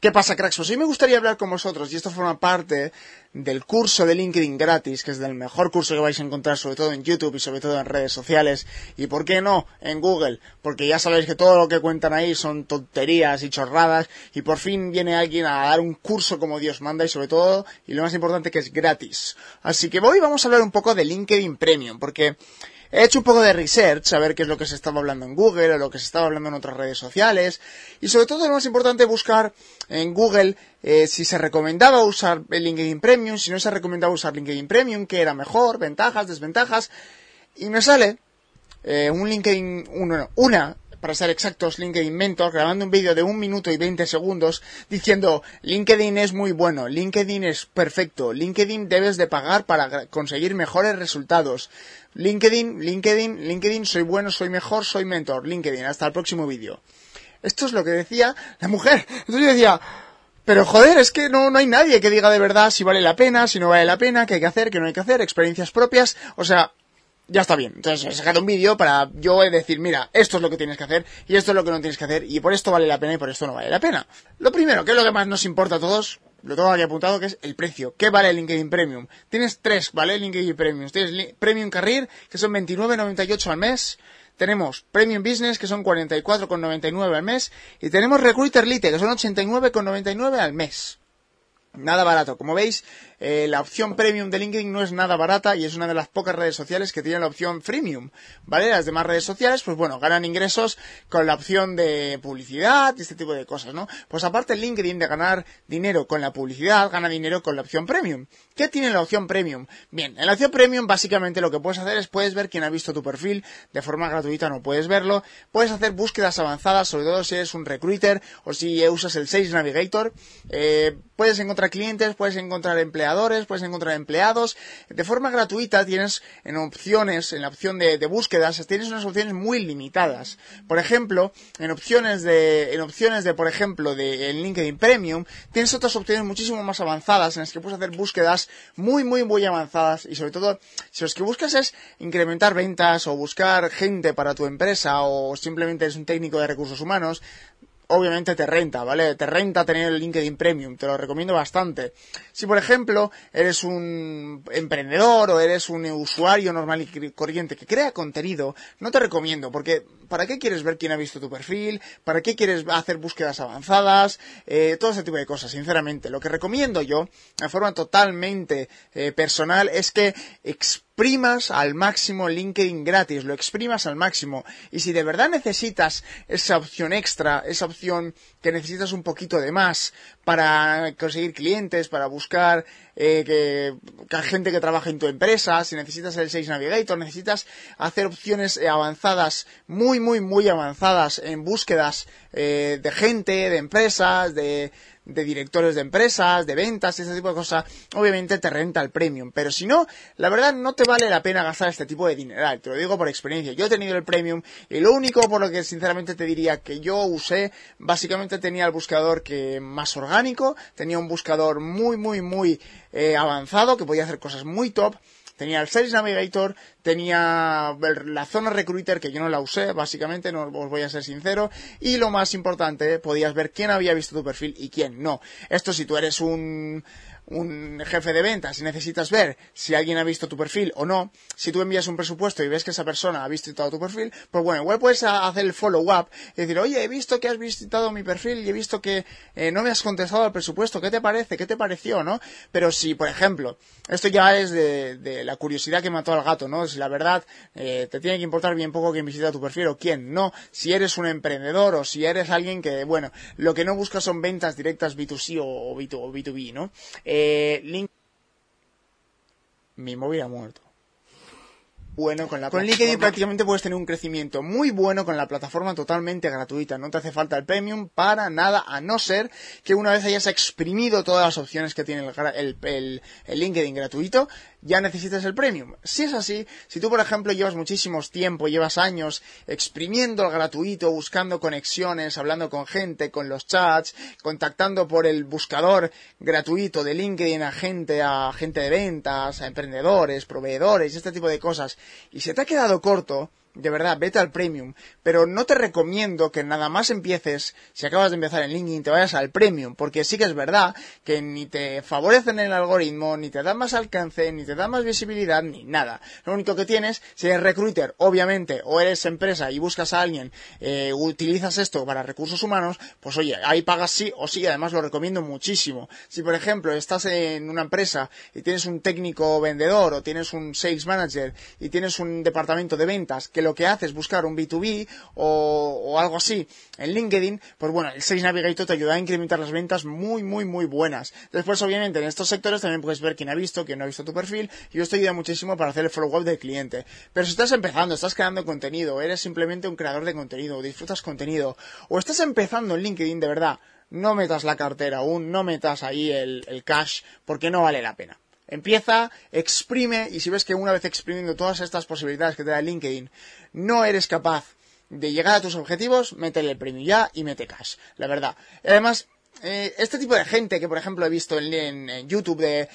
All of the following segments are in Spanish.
¿Qué pasa, cracks? Pues hoy me gustaría hablar con vosotros, y esto forma parte del curso de LinkedIn gratis, que es el mejor curso que vais a encontrar, sobre todo en YouTube y sobre todo en redes sociales, y por qué no, en Google, porque ya sabéis que todo lo que cuentan ahí son tonterías y chorradas, y por fin viene alguien a dar un curso como Dios manda, y sobre todo, y lo más importante, que es gratis. Así que hoy vamos a hablar un poco de LinkedIn Premium, porque He hecho un poco de research, a ver qué es lo que se estaba hablando en Google o lo que se estaba hablando en otras redes sociales. Y sobre todo lo más importante, buscar en Google eh, si se recomendaba usar el LinkedIn Premium, si no se recomendaba usar LinkedIn Premium, qué era mejor, ventajas, desventajas. Y me sale eh, un LinkedIn, una, una para ser exactos, LinkedIn Mentor, grabando un vídeo de un minuto y 20 segundos diciendo LinkedIn es muy bueno, LinkedIn es perfecto, LinkedIn debes de pagar para conseguir mejores resultados. LinkedIn, LinkedIn, LinkedIn, soy bueno, soy mejor, soy mentor, LinkedIn, hasta el próximo vídeo. Esto es lo que decía la mujer. Entonces yo decía, pero joder, es que no, no hay nadie que diga de verdad si vale la pena, si no vale la pena, qué hay que hacer, qué no hay que hacer, experiencias propias. O sea, ya está bien. Entonces he sacado un vídeo para yo decir, mira, esto es lo que tienes que hacer y esto es lo que no tienes que hacer y por esto vale la pena y por esto no vale la pena. Lo primero, que es lo que más nos importa a todos, lo tengo aquí apuntado, que es el precio. ¿Qué vale el LinkedIn Premium? Tienes tres, ¿vale? LinkedIn Premium. Tienes Premium Career, que son 29.98 al mes. Tenemos Premium Business, que son 44,99 al mes. Y tenemos Recruiter Lite, que son 89,99 al mes. Nada barato. Como veis, eh, la opción premium de LinkedIn no es nada barata y es una de las pocas redes sociales que tienen la opción freemium, ¿vale? Las demás redes sociales, pues bueno, ganan ingresos con la opción de publicidad y este tipo de cosas, ¿no? Pues aparte LinkedIn de ganar dinero con la publicidad, gana dinero con la opción premium. ¿Qué tiene la opción premium? Bien, en la opción premium básicamente lo que puedes hacer es puedes ver quién ha visto tu perfil de forma gratuita, no puedes verlo, puedes hacer búsquedas avanzadas, sobre todo si eres un recruiter o si usas el Sales Navigator, eh, puedes encontrar clientes, puedes encontrar empleados, puedes encontrar empleados. De forma gratuita tienes en opciones, en la opción de, búsquedas, tienes unas opciones muy limitadas. Por ejemplo, en opciones de, en opciones de, por ejemplo, de LinkedIn Premium, tienes otras opciones muchísimo más avanzadas en las que puedes hacer búsquedas muy, muy, muy avanzadas y sobre todo, si lo que buscas es incrementar ventas o buscar gente para tu empresa o simplemente eres un técnico de recursos humanos, obviamente te renta, ¿vale? Te renta tener el LinkedIn Premium, te lo recomiendo bastante. Si, por ejemplo, eres un emprendedor o eres un usuario normal y corriente que crea contenido, no te recomiendo, porque ¿para qué quieres ver quién ha visto tu perfil? ¿Para qué quieres hacer búsquedas avanzadas? Eh, todo ese tipo de cosas, sinceramente. Lo que recomiendo yo, de forma totalmente eh, personal, es que exprimas al máximo LinkedIn gratis, lo exprimas al máximo. Y si de verdad necesitas esa opción extra, esa opción que necesitas un poquito de más para conseguir clientes, para buscar eh, que, gente que trabaja en tu empresa, si necesitas el Sales Navigator, necesitas hacer opciones avanzadas, muy, muy, muy avanzadas en búsquedas eh, de gente, de empresas, de, directores de empresas, de ventas, ese tipo de cosas, obviamente te renta el premium. Pero si no, la verdad no te vale la pena gastar este tipo de dineral. Te lo digo por experiencia. Yo he tenido el premium y lo único por lo que sinceramente te diría que yo usé, básicamente tenía el buscador que más orgánico, tenía un buscador muy, muy, muy eh, avanzado que podía hacer cosas muy top Tenía el Sales Navigator, tenía la zona Recruiter, que yo no la usé, básicamente, no os voy a ser sincero, y lo más importante, podías ver quién había visto tu perfil y quién no. Esto si tú eres un, un jefe de ventas y necesitas ver si alguien ha visto tu perfil o no, si tú envías un presupuesto y ves que esa persona ha visitado tu perfil, pues bueno, igual puedes hacer el follow-up y decir, oye, he visto que has visitado mi perfil y he visto que eh, no me has contestado al presupuesto, ¿qué te parece? ¿Qué te pareció? ¿no? Pero si, por ejemplo, esto ya es de, la curiosidad que mató al gato, ¿no? Si la verdad eh, te tiene que importar bien poco quién visita tu perfil o quién no, si eres un emprendedor o si eres alguien que, bueno, lo que no busca son ventas directas B2C o, B2, b ¿no? Eh, link... Mi móvil ha muerto. Bueno con la Con LinkedIn prácticamente puedes tener un crecimiento muy bueno con la plataforma totalmente gratuita. No te hace falta el premium para nada, a no ser que una vez hayas exprimido todas las opciones que tiene el, el, el LinkedIn gratuito, ya necesitas el premium. Si es así, si tú por ejemplo llevas muchísimos tiempo, llevas años exprimiendo el gratuito, buscando conexiones, hablando con gente, con los chats, contactando por el buscador gratuito de LinkedIn a gente, a gente de ventas, a emprendedores, proveedores, este tipo de cosas, y se te ha quedado corto, de verdad, vete al premium. Pero no te recomiendo que nada más empieces, si acabas de empezar en LinkedIn, te vayas al premium, porque sí que es verdad que ni te favorecen el algoritmo, ni te dan más alcance, ni te dan más visibilidad, ni nada. Lo único que tienes, si eres recruiter, obviamente, o eres empresa y buscas a alguien, eh, utilizas esto para recursos humanos, pues oye, ahí pagas sí o sí, además lo recomiendo muchísimo. Si por ejemplo estás en una empresa y tienes un técnico vendedor o tienes un sales manager y tienes un departamento de ventas que lo que hace es buscar un B2B o, algo así en LinkedIn, pues bueno, el Sales Navigator te ayuda a incrementar las ventas muy, muy, muy buenas. Después, obviamente, en estos sectores también puedes ver quién ha visto, quién no ha visto tu perfil, y esto ayuda muchísimo para hacer el follow-up del cliente. Pero si estás empezando, estás creando contenido, eres simplemente un creador de contenido, disfrutas contenido, o estás empezando en LinkedIn de verdad, no metas la cartera aún, no metas ahí el, el cash, porque no vale la pena. Empieza, exprime y si ves que una vez exprimiendo todas estas posibilidades que te da LinkedIn no eres capaz de llegar a tus objetivos, métele el premio ya y mete cash, la verdad. Además, eh, este tipo de gente que, por ejemplo, he visto en, YouTube de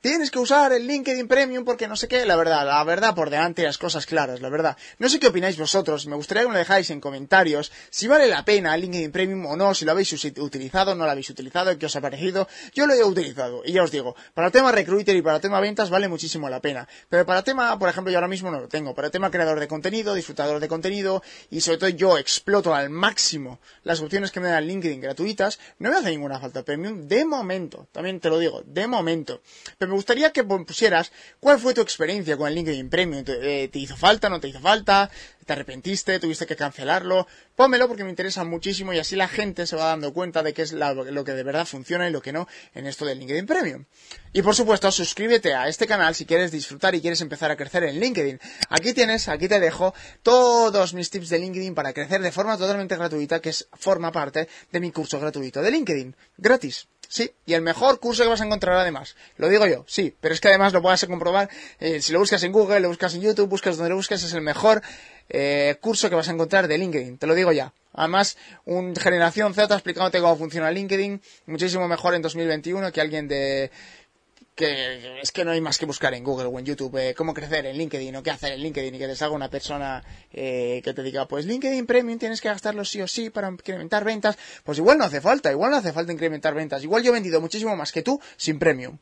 tienes que usar el LinkedIn Premium porque no sé qué, la verdad, la verdad por delante las cosas claras, la verdad. No sé qué opináis vosotros, me gustaría que me lo dejáis en comentarios si vale la pena el LinkedIn Premium o no, si lo habéis utilizado, no lo habéis utilizado, qué os ha parecido. Yo lo he utilizado y ya os digo, para el tema recruiter y para el tema ventas vale muchísimo la pena. Pero para el tema, por ejemplo, yo ahora mismo no lo tengo, para el tema creador de contenido, disfrutador de contenido y sobre todo yo exploto al máximo las opciones que me dan LinkedIn gratuitas, no me hace ninguna falta premium de momento, también te lo digo, de momento. Pero me gustaría que pusieras cuál fue tu experiencia con el LinkedIn Premium. ¿Te, eh, hizo falta? ¿No te hizo falta? ¿Te arrepentiste? ¿Tuviste que cancelarlo? Pónmelo porque me interesa muchísimo y así la gente se va dando cuenta de qué es lo que de verdad funciona y lo que no en esto del LinkedIn Premium. Y por supuesto, suscríbete a este canal si quieres disfrutar y quieres empezar a crecer en LinkedIn. Aquí tienes, aquí te dejo todos mis tips de LinkedIn para crecer de forma totalmente gratuita, que es, forma parte de mi curso gratuito de LinkedIn. Gratis. Sí, y el mejor curso que vas a encontrar además. Lo digo yo, sí, pero es que además lo puedes comprobar. Eh, si lo buscas en Google, lo buscas en YouTube, buscas donde lo buscas, es el mejor eh, curso que vas a encontrar de LinkedIn. Te lo digo ya. Además, un generación Z explicándote cómo funciona LinkedIn, muchísimo mejor en 2021 que alguien de que es que no hay más que buscar en Google o en YouTube eh, cómo crecer en LinkedIn o qué hacer en LinkedIn y que te salga una persona eh, que te diga, pues LinkedIn Premium tienes que gastarlo sí o sí para incrementar ventas. Pues igual no hace falta, igual no hace falta incrementar ventas. Igual yo he vendido muchísimo más que tú sin Premium.